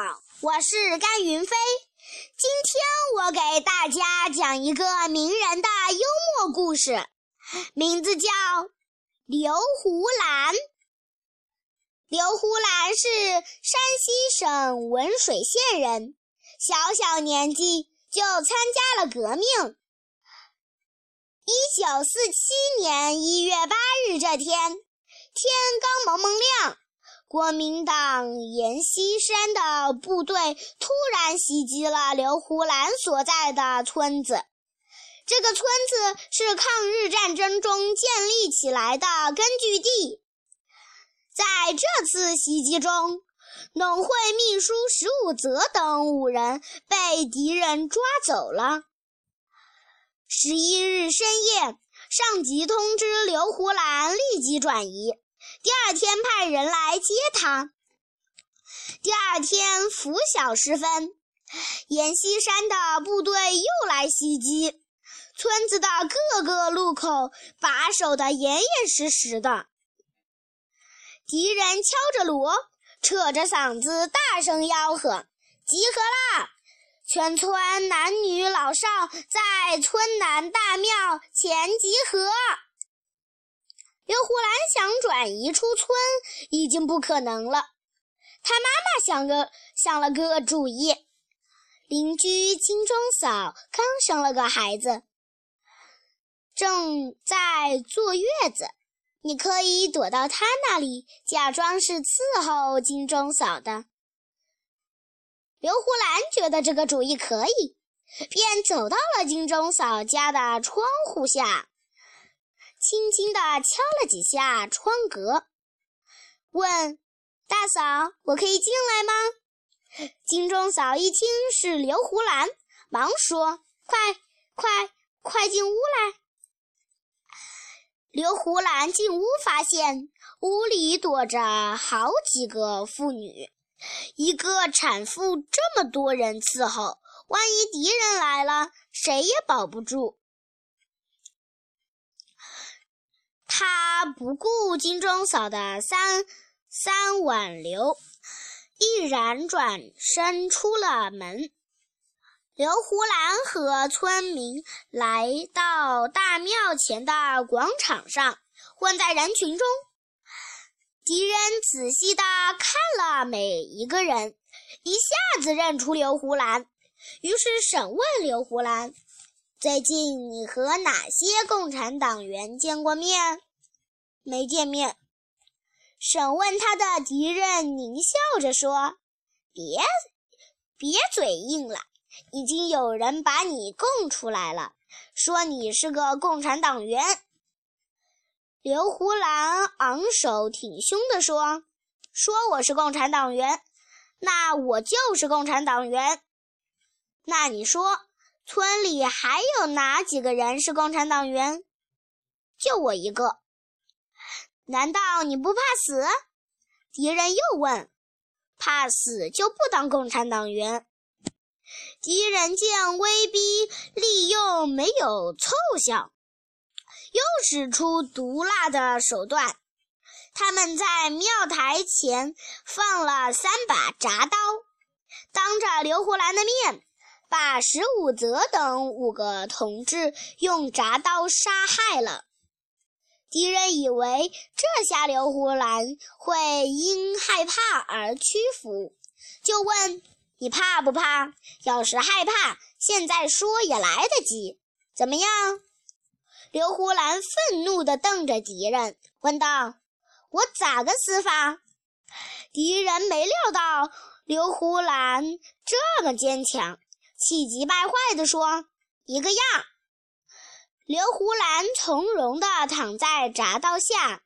好，我是甘云飞。今天我给大家讲一个名人的幽默故事，名字叫刘胡兰。刘胡兰是山西省文水县人，小小年纪就参加了革命。一九四七年一月八日这天，天刚蒙蒙亮。国民党阎锡山的部队突然袭击了刘胡兰所在的村子。这个村子是抗日战争中建立起来的根据地。在这次袭击中，农会秘书石武泽等五人被敌人抓走了。十一日深夜，上级通知刘胡兰立即转移。第二天派人来接他。第二天拂晓时分，阎锡山的部队又来袭击，村子的各个路口把守得严严实实的。敌人敲着锣，扯着嗓子大声吆喝：“集合啦！全村男女老少在村南大庙前集合。”刘胡兰想转移出村，已经不可能了。他妈妈想个想了个主意。邻居金钟嫂刚生了个孩子，正在坐月子，你可以躲到她那里，假装是伺候金钟嫂的。刘胡兰觉得这个主意可以，便走到了金钟嫂家的窗户下。轻轻地敲了几下窗格，问：“大嫂，我可以进来吗？”金钟嫂一听是刘胡兰，忙说：“快快快进屋来！”刘胡兰进屋，发现屋里躲着好几个妇女，一个产妇这么多人伺候，万一敌人来了，谁也保不住。他不顾金钟嫂的三三挽留，毅然转身出了门。刘胡兰和村民来到大庙前的广场上，混在人群中。敌人仔细地看了每一个人，一下子认出刘胡兰，于是审问刘胡兰：“最近你和哪些共产党员见过面？”没见面。审问他的敌人狞笑着说：“别，别嘴硬了，已经有人把你供出来了，说你是个共产党员。”刘胡兰昂首挺胸地说：“说我是共产党员，那我就是共产党员。那你说，村里还有哪几个人是共产党员？就我一个。”难道你不怕死？敌人又问：“怕死就不当共产党员。”敌人见威逼利诱没有凑效，又使出毒辣的手段。他们在庙台前放了三把铡刀，当着刘胡兰的面，把石武泽等五个同志用铡刀杀害了。敌人以为这下刘胡兰会因害怕而屈服，就问：“你怕不怕？要是害怕，现在说也来得及。怎么样？”刘胡兰愤怒地瞪着敌人，问道：“我咋个死法？”敌人没料到刘胡兰这么坚强，气急败坏地说：“一个样。”刘胡兰从容地躺在铡刀下，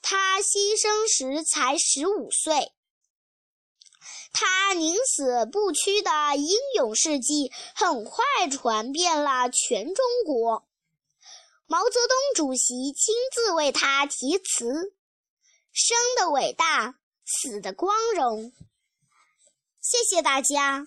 他牺牲时才十五岁。他宁死不屈的英勇事迹很快传遍了全中国。毛泽东主席亲自为他题词：“生的伟大，死的光荣。”谢谢大家。